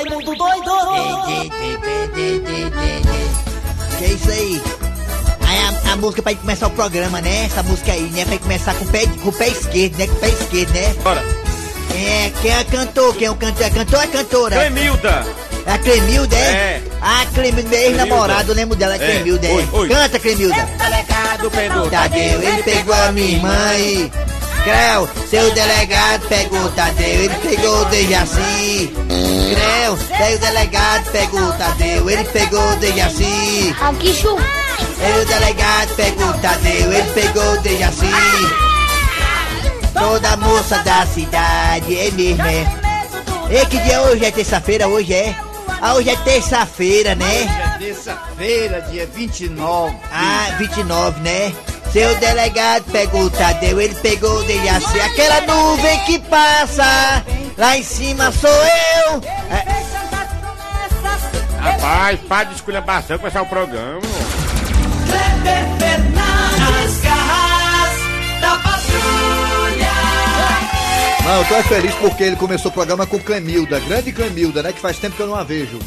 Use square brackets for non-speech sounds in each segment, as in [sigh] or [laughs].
Raimundo doido! Que é isso aí? Aí a, a música pra gente começar o programa, né? Essa música aí, né? Pra gente começar com o pé, com o pé esquerdo, né? Com o pé esquerdo, né? Bora. É, quem é cantor? Quem é o cantor? É cantor ou é cantora? Clemilda. É a Clemilda, é? É. Ah, Clemilda, meu ex-namorado, eu lembro dela, é É. Clemilda, é. Oi, oi. Canta, Clemilda. Delegado pegou. Tadeu, ele pegou a minha irmã aí. Creu, seu delegado pegou o Tadeu, ele pegou o Dejaci. Creu, seu delegado pegou o Tadeu, ele pegou o Dejaci. Aqui chu. Ele, o delegado pegou o Tadeu, ele pegou o Dejaci. Toda moça da cidade, é mesmo, é. E que dia é hoje? É terça-feira, hoje é? Ah, hoje é terça-feira, né? Terça-feira, dia 29. Ah, 29, né? Seu delegado pegou o Tadeu, ele pegou o Dejaci. Aquela nuvem que passa, lá em cima sou eu. É, Rapaz, para de esculhambação começar o programa. Kleber Fernandes, garras da patrulha! Não, eu tô é feliz porque ele começou o programa com Clemilda, grande Clemilda, né? Que faz tempo que eu não a vejo.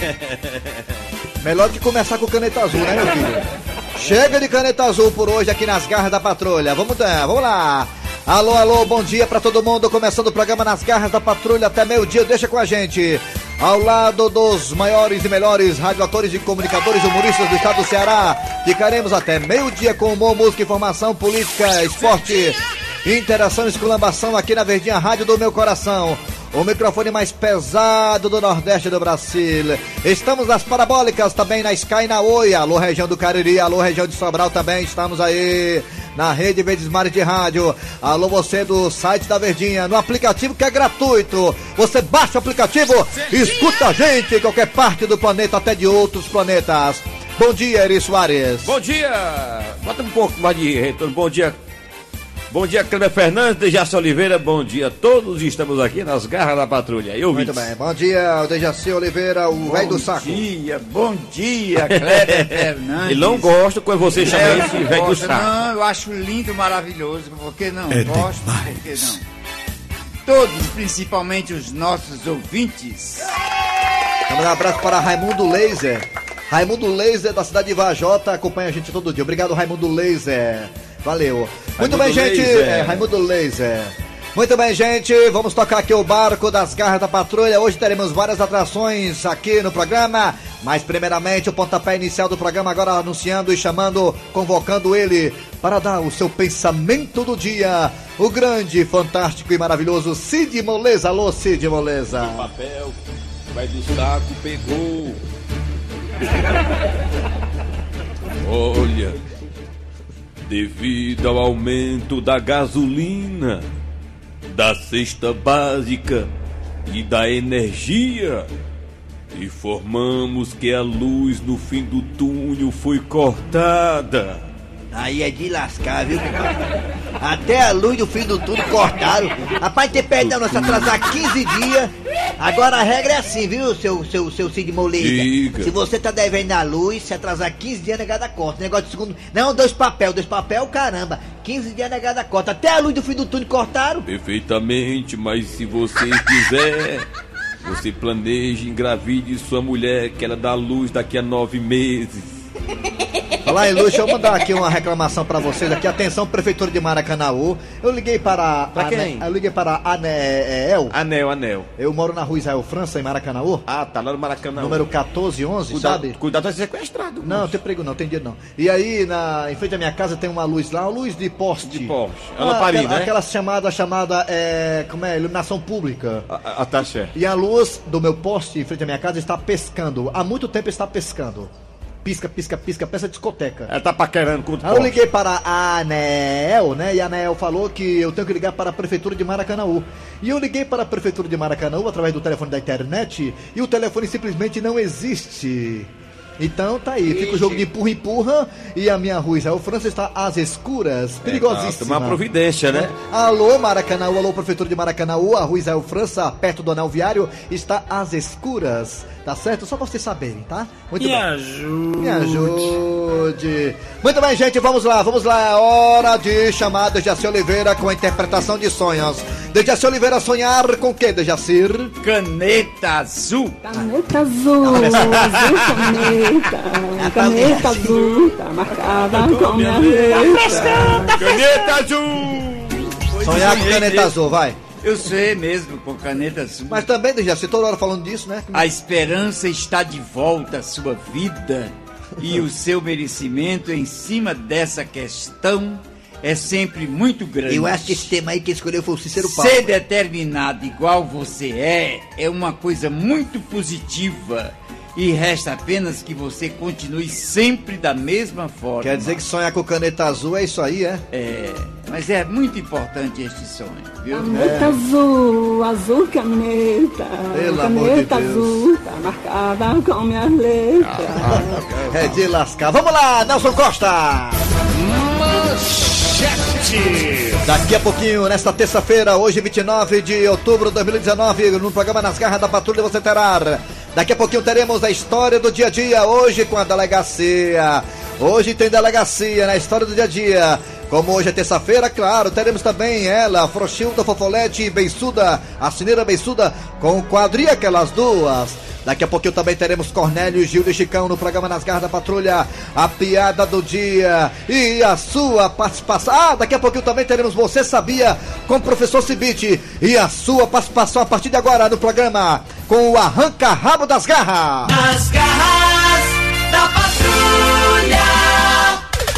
[laughs] Melhor que começar com caneta azul, né, meu filho? Chega de caneta azul por hoje aqui nas garras da patrulha. Vamos dar, vamos lá. Alô, alô, bom dia pra todo mundo. Começando o programa nas garras da patrulha até meio-dia. Deixa com a gente. Ao lado dos maiores e melhores radioatores e comunicadores humoristas do estado do Ceará. Ficaremos até meio-dia com humor, música, informação, política, esporte, interação e esculambação aqui na Verdinha Rádio do Meu Coração. O microfone mais pesado do Nordeste do Brasil. Estamos nas parabólicas também na Sky na Oi. Alô, região do Cariri, alô, região de Sobral também. Estamos aí na rede Verdes Mares de Rádio. Alô, você do site da Verdinha, no aplicativo que é gratuito. Você baixa o aplicativo, escuta a gente em qualquer parte do planeta, até de outros planetas. Bom dia, Eri Soares. Bom dia. Bota um pouco mais de retorno. Bom dia. Bom dia, Cleber Fernandes, Dejaci Oliveira. Bom dia a todos. Estamos aqui nas garras da patrulha. Eu Muito bem, bom dia, Dejaci Oliveira, o velho do saco. Bom dia, bom dia, Kleber [laughs] Fernandes. Ele não gosta quando você chama ele não de velho do gosto, saco. Não, eu acho lindo, maravilhoso. Por que não? gosto, por que não? Todos, principalmente os nossos ouvintes. Vamos dar um abraço para Raimundo Laser. Raimundo Laser da cidade de Vajota acompanha a gente todo dia. Obrigado, Raimundo Laser. Valeu. Muito Raimundo bem, gente. Laser. É, Raimundo Laser. Muito bem, gente. Vamos tocar aqui o barco das garras da patrulha. Hoje teremos várias atrações aqui no programa. Mas, primeiramente, o pontapé inicial do programa, agora anunciando e chamando, convocando ele para dar o seu pensamento do dia. O grande, fantástico e maravilhoso Cid Moleza. Alô, Cid Moleza. papel, vai do saco, pegou. [laughs] Olha, devido ao aumento da gasolina, da cesta básica e da energia, informamos que a luz no fim do túnel foi cortada. Aí é de lascar, viu? compadre? Até a luz do fim do túnel cortaram. Rapaz, ter perdão, nós atrasar 15 dias. Agora a regra é assim, viu, seu, seu, seu Cid Moleira? Diga. Se você tá devendo a luz, se atrasar 15 dias, negada corta. Negócio de segundo. Não, dois papel, dois papel, caramba. 15 dias negada corta. Até a luz do fim do túnel cortaram. Perfeitamente, mas se você quiser, você planeja, engravide sua mulher, que ela dá luz daqui a nove meses. Falar em luz, deixa eu mandar aqui uma reclamação pra vocês aqui. Atenção, Prefeitura de Maracanãú. Eu liguei para. Pra quem? Eu liguei para Anel. Anel, anel. Eu moro na rua Israel França, em Maracanãú. Ah, tá lá no Maracanã. Número 1411, cuidado, sabe? Cuidado, vai ser sequestrado. Não, tem perigo não, tem dia não. E aí, na, em frente à minha casa tem uma luz lá, uma luz de poste. De poste. Ana Paris, aquela, né? aquela chamada, chamada, é, como é, iluminação pública. A, a, certo. E a luz do meu poste em frente à minha casa está pescando. Há muito tempo está pescando. Pisca, pisca, pisca, peça discoteca. Ela tá paquerando com o Aí eu liguei para a ANEL, né? E a ANEL falou que eu tenho que ligar para a Prefeitura de Maracanãú. E eu liguei para a Prefeitura de Maracanãú através do telefone da internet e o telefone simplesmente não existe. Então tá aí, fica o jogo de empurra-empurra e a minha rua Israel França está às escuras, perigosíssima. Uma providência, né? Alô, Maracanã, alô, Prefeitura de Maracanã, a rua Israel França, perto do anel viário, está às escuras, tá certo? Só pra vocês saberem, tá? Muito Me bem. ajude. Me ajude. Muito bem, gente, vamos lá, vamos lá. É hora de chamar Dejaci Oliveira com a interpretação de sonhos. Dejaci Oliveira sonhar com o quê, Dejacir? Caneta azul. Caneta azul, azul caneta, caneta azul, tá marcada com minha letra. Caneta azul! Sonhar com sonhei caneta mesmo. azul, vai. Eu sei mesmo, com caneta azul. Mas também, Dejaci, toda hora falando disso, né? A esperança está de volta à sua vida e o seu merecimento em cima dessa questão é sempre muito grande. Eu acho que esse tema aí que escolheu foi o Cícero Paulo. Ser determinado igual você é é uma coisa muito positiva e resta apenas que você continue sempre da mesma forma. Quer dizer que sonhar com caneta azul é isso aí, é? É, mas é muito importante este sonho, viu? Caneta azul, azul caneta, Pelo amor de caneta Deus. azul, tá marcada com minha letra. É de lascar. Vamos lá, Nelson Costa! Daqui a pouquinho, nesta terça-feira, hoje 29 de outubro de 2019, no programa Nas Garras da Patrulha você terá. Daqui a pouquinho teremos a história do dia a dia, hoje com a delegacia. Hoje tem delegacia na história do dia a dia. Como hoje é terça-feira, claro, teremos também ela, Frouxilda Fofolete e Beiçuda, a Cineira Beiçuda, com quadrilha aquelas duas. Daqui a pouquinho também teremos Cornélio, Gil e Chicão no programa Nas Garras da Patrulha, a piada do dia e a sua participação. Ah, daqui a pouquinho também teremos Você Sabia com o professor Cibite e a sua participação a partir de agora no programa com o Arranca Rabo das Garras. Nas garras da patrulha.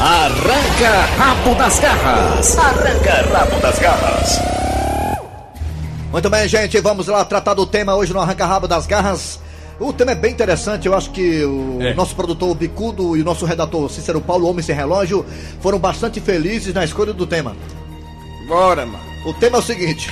Arranca rabo das garras. Arranca rabo das garras. Muito bem, gente, vamos lá tratar do tema hoje no Arranca Rabo das Garras. O tema é bem interessante, eu acho que o É. nosso produtor Bicudo e o nosso redator Cícero Paulo, Homem Sem Relógio, foram bastante felizes na escolha do tema. Bora, mano. O tema é o seguinte: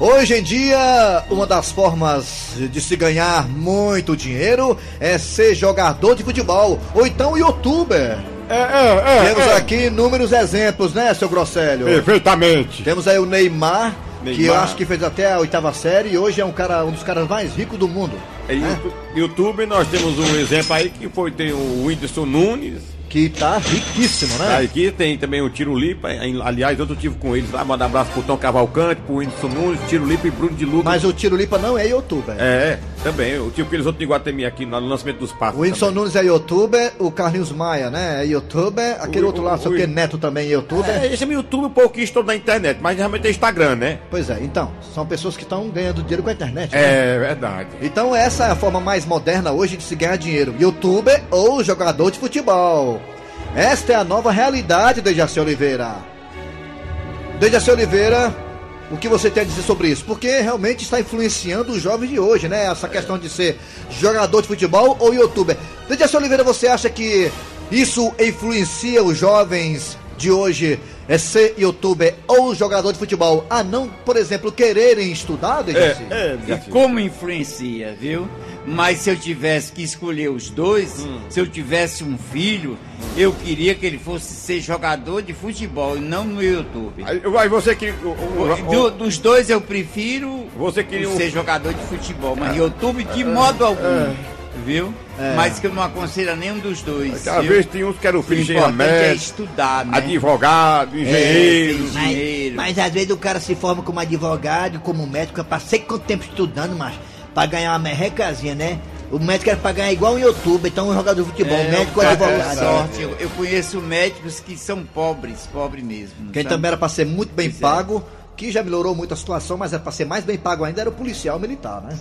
hoje em dia, uma das formas de se ganhar muito dinheiro é ser jogador de futebol ou então youtuber. É, é, é. Temos é. aqui inúmeros exemplos, né, seu Grosselho? Perfeitamente. Temos aí o Neymar, que eu Neymar. acho que fez até a oitava série e hoje é um cara, um dos caras mais ricos do mundo. É, né? YouTube, YouTube, nós temos um exemplo aí que foi tem o Whindersson Nunes. Que tá riquíssimo, né? Aqui tem também o Tiro Lipa. Aliás, outro tive com eles lá. Mandar um abraço pro Tom Cavalcante, pro Whindersson Nunes, Tiro Lipa e Bruno de Lucas. Mas o Tiro Lipa não é youtuber. É, também. Eu tive aqueles outros de Guatemi aqui no lançamento dos passos. O Whindersson também. Nunes é youtuber, o Carlinhos Maia, né? É youtuber, aquele O- outro lá, o- sei o o- que, Neto também é youtuber. É, esse é meu YouTube um pouquinho estou na internet, mas realmente é Instagram, né? Pois é, então, são pessoas que estão ganhando dinheiro com a internet. né? É verdade. Então essa é a forma mais moderna hoje de se ganhar dinheiro. Youtuber ou jogador de futebol. Esta é a nova realidade, Dejaci Oliveira. Dejaci Oliveira, o que você tem a dizer sobre isso? Porque realmente está influenciando os jovens de hoje, né? Essa questão de ser jogador de futebol ou youtuber. Dejaci Oliveira, você acha que isso influencia os jovens de hoje é ser youtuber ou jogador de futebol a não, por exemplo, quererem estudar, Dejaci? É, E como influencia, viu? Mas se eu tivesse que escolher os dois, Hum. se eu tivesse um filho, eu queria que ele fosse ser jogador de futebol e não no YouTube. Aí, aí você que. Do- dos dois eu prefiro Você queria um- ser jogador de futebol, mas YouTube de modo algum, viu? É. Mas que eu não aconselho a nenhum dos dois. Às vezes tem uns que eram o filhos de importante é médico, estudar, né? advogado, engenheiro. É, Mas, Dinheiro. mas às vezes o cara se forma como advogado, como médico, eu passei quanto tempo estudando, mas pra ganhar uma merrecazinha, né? O médico era pra ganhar igual um youtuber, então um jogador de futebol, É, médico cara advogado. sorte. Eu, eu conheço médicos que são pobres, pobres mesmo. Quem sabe? também era pra ser muito bem Pois é. pago, que já melhorou muito a situação, mas era pra ser mais bem pago ainda, era o policial militar, né?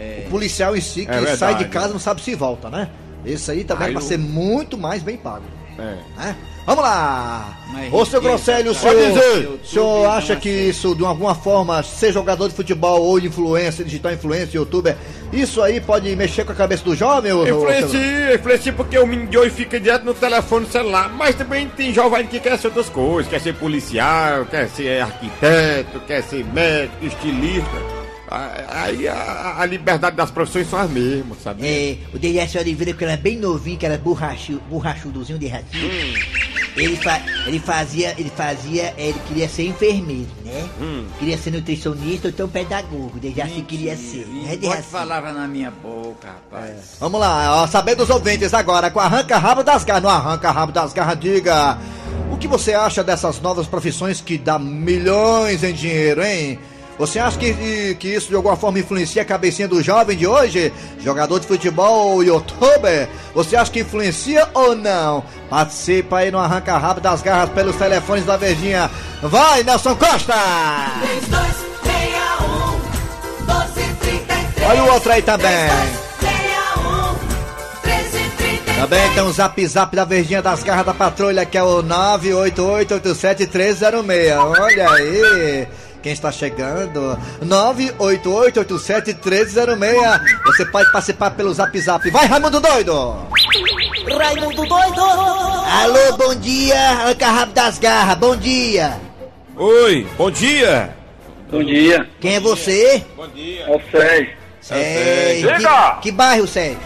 É. O policial em si que verdade. sai de casa não sabe se volta, né? Esse aí também Aí era pra o- ser muito mais bem pago, É. né? Vamos lá! Mas Ô, seu ninguém Grosselho, o tá- senhor, Pode dizer. o senhor acha que isso, de alguma forma, ser jogador de futebol ou de influência, digital influencer, youtuber, isso aí pode mexer com a cabeça do jovem? Influencia, influencia porque o menino de hoje fica direto no telefone celular, mas também tem jovem que quer ser outras coisas, quer ser policial, quer ser arquiteto, quer ser médico, estilista. Aí a, a liberdade das profissões são as mesmas, sabe? É, o Dejaci Oliveira, que era bem novinho, que era borrachu, borrachudozinho de ratinho. Ele, fa- ele fazia, ele fazia, ele queria ser enfermeiro, né? Queria ser nutricionista ou então pedagogo. O Dejaci queria ser, né, Pode falava na minha boca, rapaz. Vamos lá, ó, saber dos ouvintes agora, com Arranca Rabo das Garras. No Arranca Rabo das Garras, diga. O que você acha dessas novas profissões que dá milhões em dinheiro, hein? Você acha que, que isso de alguma forma influencia a cabecinha do jovem de hoje? Jogador de futebol ou youtuber? Você acha que influencia ou não? Participa aí no Arranca Rabo das Garras pelos telefones da Verdinha. Vai, Nelson Costa! 3261 1233 Olha o outro aí também. 3261 1333 Também tem o zap zap da Verdinha das Garras da Patrulha, que é o 98887-306. Olha aí. Quem está chegando? 98887-306. Você pode participar pelo zap zap. Vai, Raimundo Doido! Raimundo doido Alô, bom dia, rabo das garras, bom dia. Oi, bom dia. Bom dia, Quem é você? é o Sérgio. Sei. Que, Diga! que bairro, Sérgio?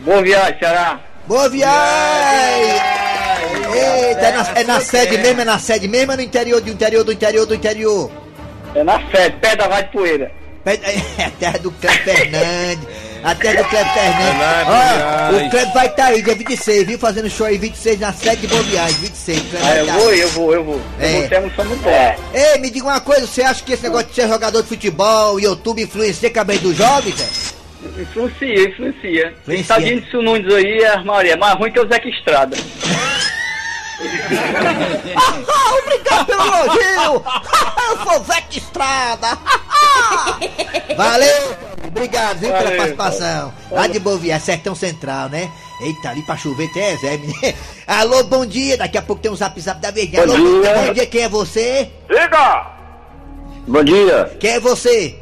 Boa viagem, Ceará. Boa viagem! Eita, é na, é na sede mesmo, é na sede mesmo, é no interior do interior do interior do interior. É na sede, perto da Vale de Poeira. Pé- É a terra do Cleber Fernandes. A terra do Cleber Fernandes. O Cleber vai estar aí, dia 26, viu? Fazendo show aí, 26 na sede de Boa Viagem, 26. Cleber Ah, eu tá vou, aí. eu vou, eu vou. É. Eu vou ter emoção muito boa. Ei, me diga uma coisa, você acha que esse negócio de ser jogador de futebol, YouTube, influencia a cabeça do jovem, velho? Influencia, influencia. Influencia. Tá vindo isso Nunes aí, a Maria. É mais ruim que o Zeca Estrada. [laughs] Ah, obrigado pelo elogio! [laughs] Eu sou Zeca Estrada! [laughs] Valeu! Obrigado, viu, pela participação. Lá de Boa Viagem, Sertão Central, né? Eita, ali pra chover tem exame, né? [laughs] Alô, bom dia! Daqui a pouco tem um zap zap da Verdinha. Bom Alô, dia. bom dia, quem é você? Diga! Bom dia, Quem é você?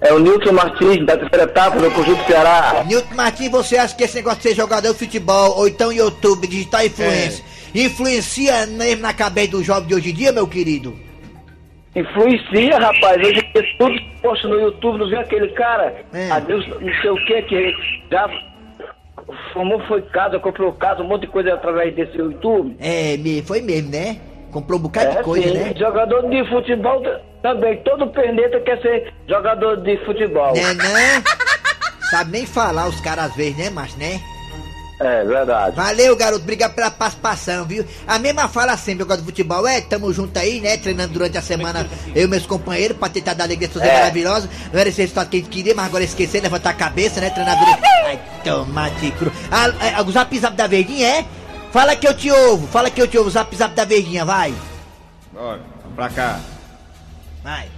é o Nilton Martins, da terceira etapa do Conjunto Ceará. Nilton Martins, você acha que esse negócio de ser jogador de futebol, ou então YouTube, digital influência, influencia mesmo na cabeça do jovem de hoje em dia, meu querido? Influencia, rapaz. Hoje em dia tudo que posta no YouTube, não viu aquele cara? É. Adeus, não sei o que, que já formou, foi casa, comprou casa, um monte de coisa através desse YouTube. É, foi mesmo, né? Comprou um bocado de É, coisa, sim. né? Jogador de futebol também. Todo perneta quer ser jogador de futebol. Né, né? Sabe nem falar os caras às vezes, né, macho, né? É, verdade. Valeu, garoto, obrigado pela participação, viu? A mesma fala sempre, eu gosto de futebol, é, tamo junto aí, né? Treinando durante a semana, eu e meus companheiros, pra tentar dar alegria às É. maravilhosas. Não era esse resultado que a gente queria, mas agora esquecer, levantar a cabeça, né? Treinar durante... Ai, tomate cru. Ah, é, o zap zap da verdinha, é? Fala que eu te ouvo, fala que eu te ouvo, o zap zap da verdinha, vai. Olha, vamos pra cá. Vai,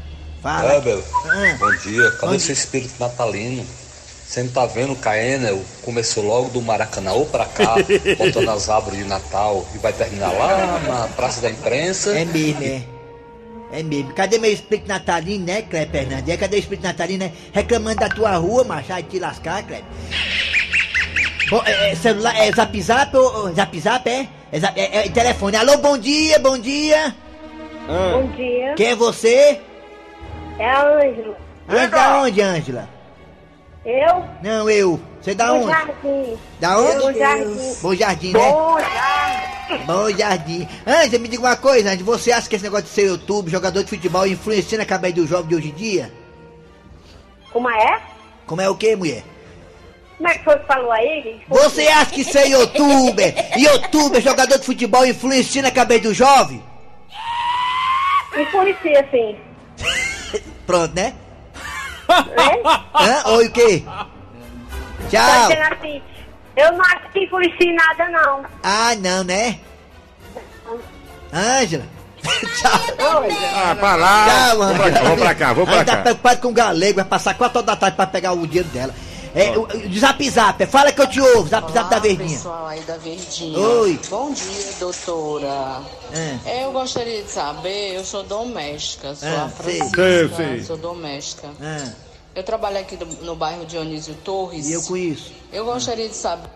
fala. Kleber, Ah. bom dia. Cadê dia. espírito natalino? Você não tá vendo o Caenel? Começou logo do Maracanã ou pra cá, [laughs] botando as árvores de Natal e vai terminar lá na Praça da Imprensa. É mesmo, é. É mesmo. Cadê meu espírito natalino, né, Cleber Fernandes? É, cadê o espírito natalino, né? Reclamando da tua rua, macho. Ai, te lascar, Cleber. Bom, é, é celular, é zap zap ou zap zap, é? É, zap- é- é telefone. Alô, bom dia, bom dia. Bom dia. Quem é você? É a Ângela. Ângela, onde, Ângela? Eu? Não, eu. Você da Bom onde? jardim. Da onde? Bom jardim. Bom Jardim, né? Bom jardim. Bom Jardim. Ângela, me diga uma coisa, Ângela. Você acha que esse negócio de ser YouTube, jogador de futebol, influencia na cabeça do jovem de hoje em dia? Como é? Como é o quê, mulher? Como é que foi que falou aí? Você acha que ser youtuber, youtuber, jogador de futebol, influencia na cabeça do jovem? Influencia, sim. [laughs] Pronto, né? É? Hã? Oi, o quê? Tá Tchau. dizendo assim. Eu não acho que influencia em nada, não. Ah, não, né? Ângela. [laughs] Tchau. Ah, pra lá. Tchau, Vamos pra cá, Ângela. vamos pra cá, vamos pra Ela tá cá. preocupado com o galego, vai passar 4 horas da tarde pra pegar o dinheiro dela. É, o, o zap zap, fala que eu te ouvo, zap zap da verdinha. pessoal aí da Verdinha. Oi. Bom dia, doutora. É. Eu gostaria de saber, eu sou doméstica, sou Ah, a. Francisca, Sei, sei. sou doméstica. Ah, Eu trabalho aqui do- no bairro Dionísio Torres. e eu conheço. Eu gostaria de saber.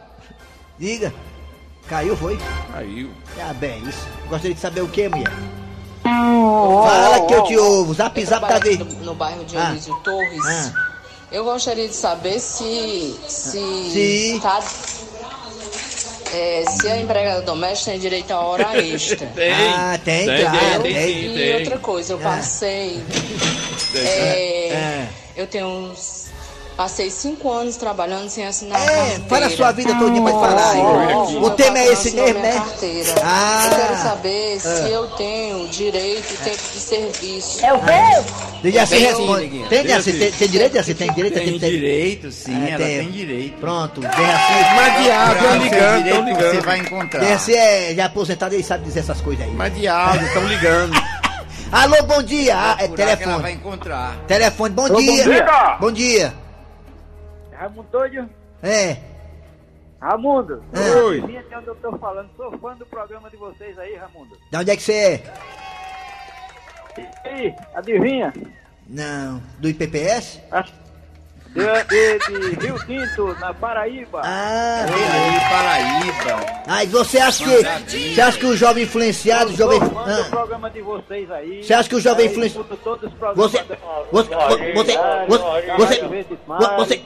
Diga. Caiu, foi? Caiu. Ah, bem, isso. Gostaria de saber o que, mulher? Fala que eu te ouvo. Zap Eu zap tá de. aqui no, no bairro Dionísio Torres. ah. Eu gostaria de saber se. Se. Sim. Tá, é, se a empregada doméstica tem direito a hora extra. [laughs] Ah, tem, Tem, claro. tem, Tem, E tem. outra coisa, eu Ah. passei. é, É. Eu tenho uns. Passei cinco anos trabalhando sem assinar É, carteira. fala a sua vida todinha, pode falar aí. O Meu tema é patrão esse mesmo, né? Carteira. Ah. Eu quero saber se Ah. eu tenho direito e tempo de serviço. É o quê? Assim Tem, responde. neguinha. Tem, Tem assim, tem, tem direito, assim, tem direito, Tem tem, tem. direito, sim, Ah, ela tem. tem direito. Pronto, tem assim. Mas diabo, estão ligando, direito estão que Você ligando. vai encontrar. Tem assim, é já aposentado, ele sabe dizer essas coisas aí. Mas diabo, estão ligando. [laughs] Alô, bom dia. Ah, é que ela vai telefone. encontrar. Telefone, bom Alô, bom dia. dia. Bom dia. Raimundo Doido? É. Raimundo, Oi. Adivinha de onde eu tô falando? Sou fã do programa de vocês aí, Raimundo. De onde é que você é? E aí, adivinha? Não. Do IPPS? De, de, de Rio Tinto, na Paraíba. Ah, aí, Paraíba. Aí você acha que. Você acha que o jovem influenciado, o Sou jovem. do Ah, programa de vocês aí. Você acha que o jovem Aí, influenci- escuto todos os programas Você. Você. Você. Você. Você.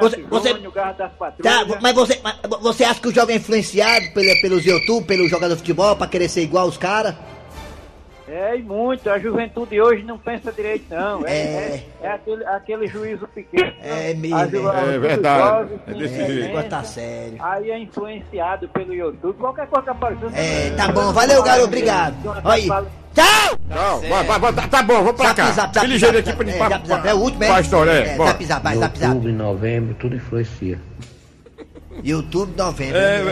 Você. Você. O Tá, mas você, mas você acha que o jovem é influenciado pela- pelos YouTube, pelo jogador de futebol, pra querer ser igual os caras? É, e muito. A juventude hoje não pensa direito, não. É, É. é, é aquele, aquele juízo pequeno. É mesmo. É os verdade. jovens É desse É, jeito. o negócio pensam, tá sério. Aí é influenciado pelo YouTube. Qualquer coisa que aparecer. É, tá bom, valeu, garoto, obrigado. Aí. Tchau! Não, vai, vai, vai, tá, tá bom, vamos pra Zap, cá. zap, zap, zap, aqui pra é, zap, é o último, é? A história, é. É, zap, zap, vai, zap, zap. Outubro e novembro, tudo influencia. YouTube novembro. É, [laughs]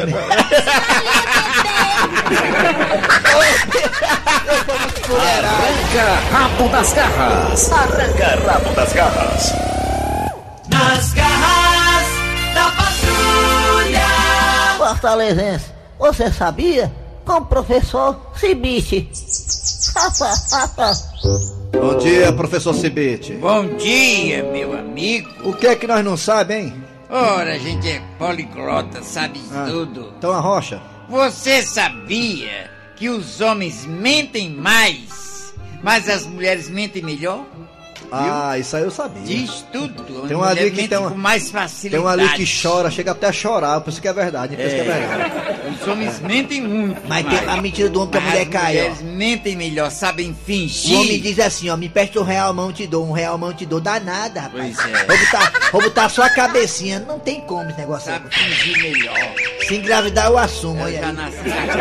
Arranca rabo das garras. Arranca rabo das garras. Nas garras da patrulha. Fortalezense, você sabia? Com o professor Cibite. [laughs] Bom dia, professor Cibite. Bom dia, meu amigo. O que é que nós não sabemos, hein? Ora, a gente é poliglota, sabe Ah. tudo. Então a rocha. Você sabia que os homens mentem mais, mas as mulheres mentem melhor? Ah, isso aí eu sabia. Diz tudo. Tem uma ali que tem uma- com mais Tem facilidade. um ali que chora, chega até a chorar. Eu penso que é verdade, eu penso que é verdade. Os homens mentem muito. Mas tem a mentira do homem que a Mas mulher as cai, mulheres mentem melhor, sabem O fingir. homem diz assim, ó, me presta um real, mão te dou, um real, mão te dou, dá nada, rapaz. Pois é. Vou botar, vou botar só a cabecinha, não tem como esse negócio aí. Sabe fingir melhor. Se engravidar eu assumo, Eu olha já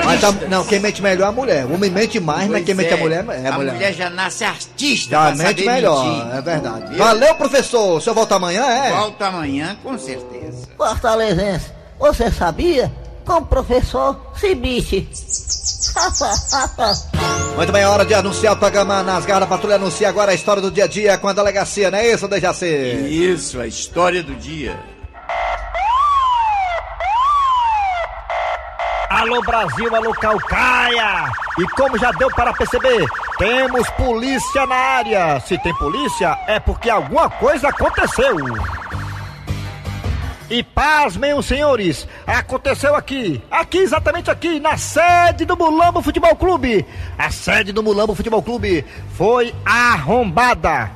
Mas a- artista. não, quem mente melhor é a mulher. O homem mente mais, mas Pois quem mente é. a mulher é a A mulher. mulher já nasce artista. Já mente melhor, mentir. é verdade. Valeu, professor. O senhor volta amanhã, é? Volta amanhã, com certeza. Fortalezense, você sabia? Com o professor Cibite. [laughs] Muito bem, é hora de anunciar o programa Nas Garras da Patrulha. Anuncia agora a história do dia a dia com a delegacia, não é isso, Dejaci? Isso, a história do dia. Alô Brasil, alô Calcaia! E como já deu para perceber, temos polícia na área. Se tem polícia, é porque alguma coisa aconteceu. E pasmem os senhores, aconteceu aqui, aqui exatamente aqui, na sede do Mulambo Futebol Clube. A sede do Mulambo Futebol Clube foi arrombada.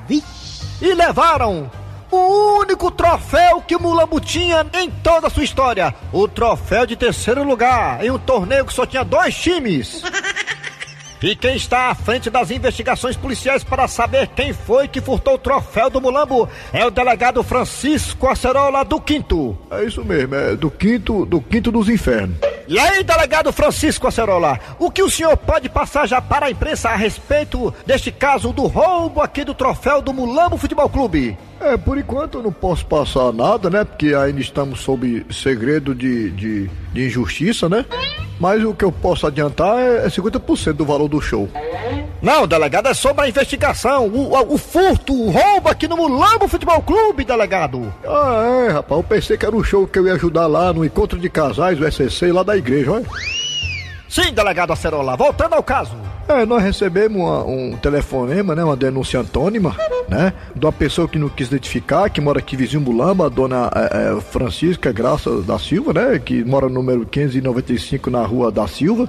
E levaram o único troféu que o Mulambo tinha em toda a sua história. O troféu de terceiro lugar em um torneio que só tinha dois times. [laughs] E quem está à frente das investigações policiais para saber quem foi que furtou o troféu do Mulambo é o delegado Francisco Acerola do Quinto. É isso mesmo, é do quinto, do quinto dos infernos. E aí, delegado Francisco Acerola, o que o senhor pode passar já para a imprensa a respeito deste caso do roubo aqui do troféu do Mulambo Futebol Clube? É, por enquanto eu não posso passar nada, né? Porque ainda estamos sob segredo de, de, de injustiça, né? Mas o que eu posso adiantar é, é 50% do valor do show. Não, delegado, é sobre a investigação, o, o, o furto, o roubo aqui no Mulambo Futebol Clube, delegado. Ah, é, rapaz, eu pensei que era o show que eu ia ajudar lá no encontro de casais, o SCC, lá da igreja, olha. Sim, delegado Acerola, voltando ao caso. É, nós recebemos uma- um telefonema, né, uma denúncia antônima, né, de uma pessoa que não quis identificar, que mora aqui vizinho Mulamba, a dona é, é, Francisca Graça da Silva, né, que mora no número 595 na rua da Silva.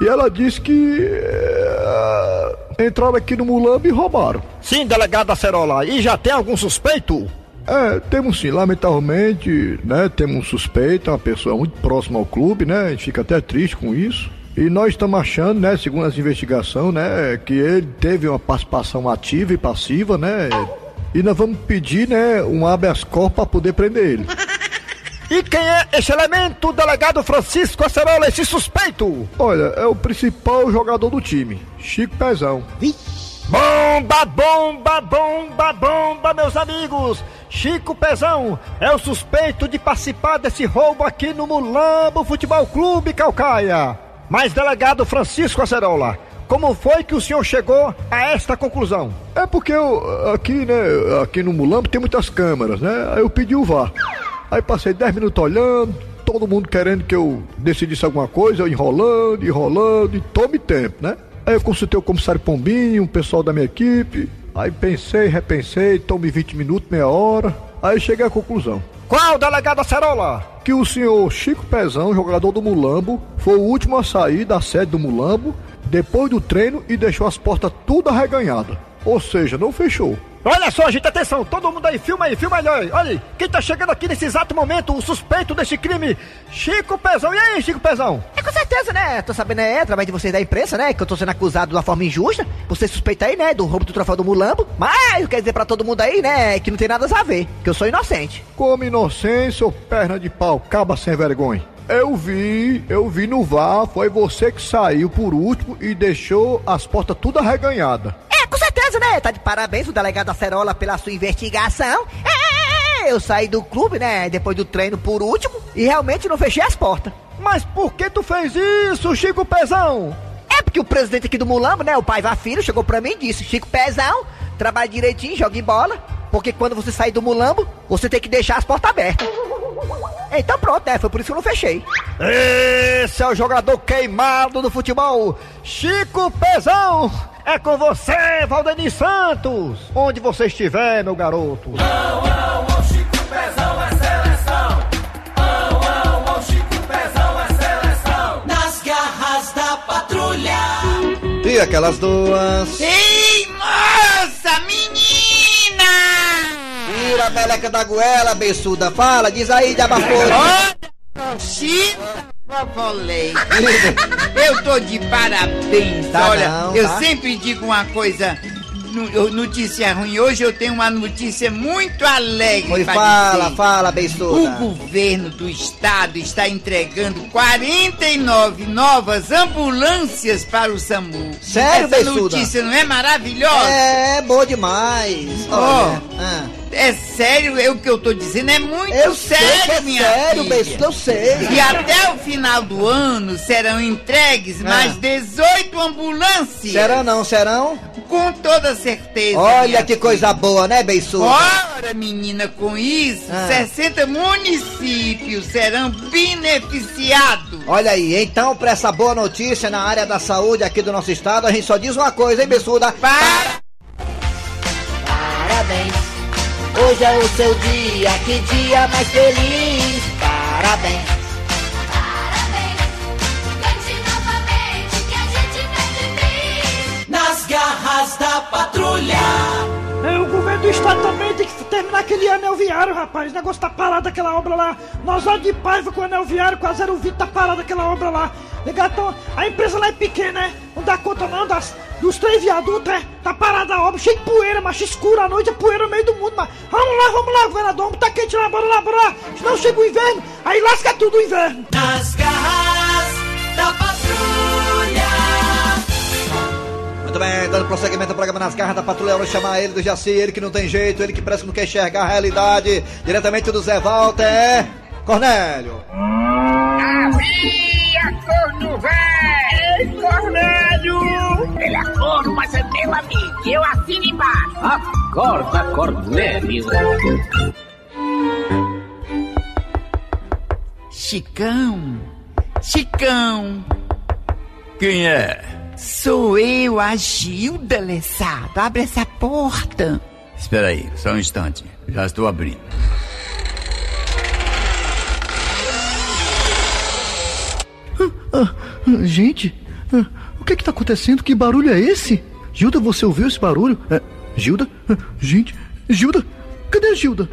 E ela disse que é, entraram aqui no Mulambo e roubaram. Sim, delegado Acerola, e já tem algum suspeito? É, temos sim, lamentavelmente, né, temos um suspeito, uma pessoa muito próxima ao clube, né, a gente fica até triste com isso. E nós estamos achando, né, segundo as investigações, né, que ele teve uma participação ativa e passiva, né, e nós vamos pedir, né, um habeas corpus para poder prender ele. [laughs] E quem é esse elemento, delegado Francisco Acerola, esse suspeito? Olha, é o principal jogador do time, Chico Pezão. Bomba, bomba, bomba, bomba, meus amigos! Chico Pezão é o suspeito de participar desse roubo aqui no Mulambo Futebol Clube Calcaia. Mas, delegado Francisco Acerola, como foi que o senhor chegou a esta conclusão? É porque eu, aqui, né, aqui no Mulambo tem muitas câmeras, né, aí eu pedi o VAR. Aí passei 10 minutos olhando, todo mundo querendo que eu decidisse alguma coisa, enrolando, enrolando, e tome tempo, né? Aí eu consultei o comissário Pombinho, o pessoal da minha equipe, aí pensei, repensei, tome 20 minutos, meia hora, aí cheguei à conclusão. Qual, delegado Acerola? Que o senhor Chico Pezão, jogador do Mulambo, foi o último a sair da sede do Mulambo depois do treino e deixou as portas tudo arreganhadas. Ou seja, não fechou. Olha só, gente, atenção, todo mundo aí, filma aí, filma aí, olha aí. Olha aí, quem tá chegando aqui nesse exato momento, o suspeito desse crime, Chico Pezão. E aí, Chico Pezão? É com certeza, né? Tô sabendo, é, através de vocês da imprensa, né? Que eu tô sendo acusado de uma forma injusta. Você suspeita aí, né? Do roubo do troféu do Mulambo. Mas eu quero dizer pra todo mundo aí, né? Que não tem nada a ver. Que eu sou inocente. Como inocência ou perna de pau, caba sem vergonha. Eu vi, eu vi no VAR, foi você que saiu por último e deixou as portas tudo arreganhadas. É, com certeza, né? Tá de parabéns o delegado Acerola pela sua investigação. É, é, é, eu saí do clube, né? Depois do treino por último e realmente não fechei as portas. Mas por que tu fez isso, Chico Pezão? É porque o presidente aqui do Mulambo, né? O pai Vá Filho chegou pra mim e disse: Chico Pezão, trabalhe direitinho, jogue bola. Porque quando você sair do Mulambo, você tem que deixar as portas abertas. Então pronto, né? Foi por isso que eu não fechei. Esse é o jogador queimado do futebol, Chico Pezão. É com você, Valdemir Santos. Onde você estiver, meu garoto. Não, não, o Chico Pezão é seleção. Não, não, o Chico Pezão é seleção. Nas garras da patrulha. E aquelas duas. Ei, moça, menina! Tira a meleca da goela, beçuda. Fala, diz aí, diabafora. Olha, Chico, falei. [laughs] Eu tô de parabéns. Tá Olha, não, eu tá. sempre digo uma coisa. Notícia ruim. Hoje eu tenho uma notícia muito alegre. Oi, pra fala, dizer. fala, O beçuda. governo do estado está entregando 49 novas ambulâncias para o SAMU. Sério, Essa notícia não é maravilhosa? É, boa demais. Olha, ah. É sério, é o que eu tô dizendo, é muito Eu sério, é minha sério, filha. Eu sei. E até o final do ano serão entregues Ah. mais 18 ambulâncias. Serão não, serão? Com toda certeza. Olha que coisa boa, né, Beissuda? Ora, menina, com isso, Ah. 60 municípios serão beneficiados. Olha aí, então, pra essa boa notícia na área da saúde aqui do nosso estado, a gente só diz uma coisa, hein, Bessuda? Para! Parabéns. Hoje é o seu dia, que dia mais feliz. Parabéns. Nas garras da patrulha. É, o governo do estado também tem que terminar aquele anel viário, rapaz. O negócio tá parado aquela obra lá. Nós olhamos de paiva com o anel viário, com a 020 tá parado aquela obra lá. Legal, então, a empresa lá é pequena, né? Não dá conta não das, dos três viadutos, é? Tá parada a obra, cheio de poeira, mas escura à noite, é poeira no meio do mundo, mas vamos lá, vamos lá, governador, tá quente lá, bora lá, bora lá. Senão chega o inverno, aí lasca tudo o inverno. Nas garras da patrulha. Muito bem, dando prosseguimento ao programa Nas Garras da Patrulha, vamos chamar ele do Jaci, ele que não tem jeito, ele que parece que não quer enxergar a realidade, diretamente do Zé Walter, é... Cornélio. Havia corno velho! Ei, Cornélio! Ele é corno, mas é meu amigo. Eu assino embaixo. Acorda, Cornélio. Chicão, Chicão, Quem é? sou eu, a Gilda Lessado. Abre essa porta. Espera aí, só um instante. Já estou abrindo. Ah, gente, ah, o que que tá acontecendo? Que barulho é esse? Gilda, você ouviu esse barulho? É, Gilda? Ah, Gente, Gilda? Cadê a Gilda?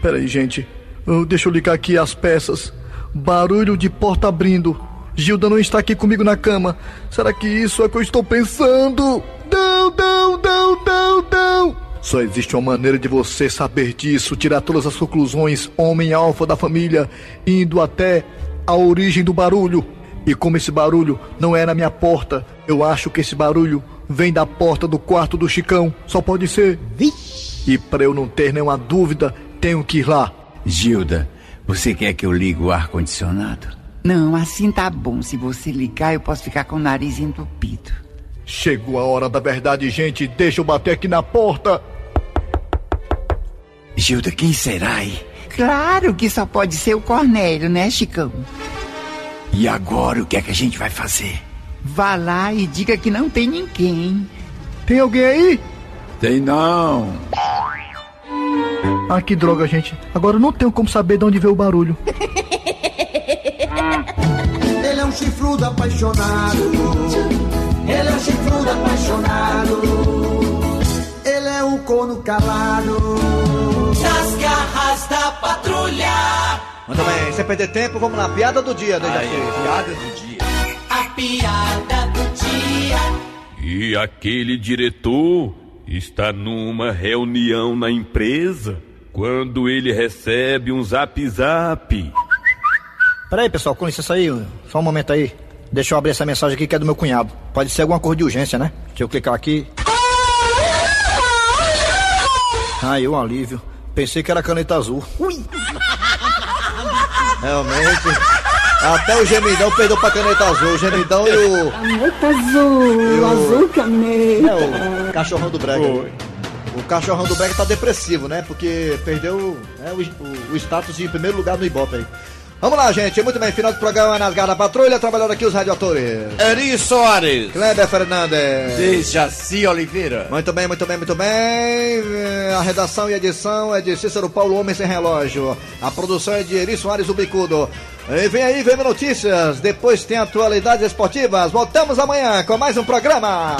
Peraí, gente. Oh, deixa eu ligar aqui as peças. Barulho de porta abrindo. Gilda não está aqui comigo na cama. Será que isso é o que eu estou pensando? Não, não, não, não, não! Só existe uma maneira de você saber disso, tirar todas as conclusões, homem alfa da família, indo até a origem do barulho. E como esse barulho não é na minha porta, eu acho que esse barulho vem da porta do quarto do Chicão. Só pode ser. E para eu não ter nenhuma dúvida, tenho que ir lá. Gilda, você quer que eu ligue o ar-condicionado? Não, assim tá bom. Se você ligar, eu posso ficar com o nariz entupido. Chegou a hora da verdade, gente. Deixa eu bater aqui na porta. Gilda, quem será aí? Claro que só pode ser o Cornélio, né, Chicão? E agora o que é que a gente vai fazer? Vá lá e diga que não tem ninguém. Tem alguém aí? Tem não. Ah, que droga, gente. Agora eu não tenho como saber de onde veio o barulho. [laughs] Ele é um chifrudo apaixonado. Ele é um chifrudo apaixonado. Ele é um corno calado. Nas garras da patrulha. Muito bem, sem perder tempo, vamos na piada do dia, Dejaci. piada do dia. A piada do dia. E aquele diretor está numa reunião na empresa quando ele recebe um zap zap. Peraí, pessoal, com licença aí, só um momento aí. Deixa eu abrir essa mensagem aqui que é do meu cunhado. Pode ser alguma coisa de urgência, né? Deixa eu clicar aqui. Ai, um alívio. Pensei que era caneta azul. Ui! Realmente. Até o gemidão perdeu pra caneta azul. O gemidão e o. Caneta azul, E o- azul caneta. É, o cachorrão do Brega. O cachorrão do Brega tá depressivo, né? Porque perdeu né, o, o- o status de primeiro lugar no Ibope aí. Vamos lá, gente. Muito bem, final do programa nas garras da patrulha. Trabalhando aqui os radioatores. Eri Soares. Kleber Fernandes. Dejaci Oliveira. Muito bem, muito bem, muito bem. A redação e edição é de Cícero Paulo Homem Sem Relógio. A produção é de Eri Soares o Bicudo. E vem aí, vem notícias. Depois tem atualidades esportivas. Voltamos amanhã com mais um programa.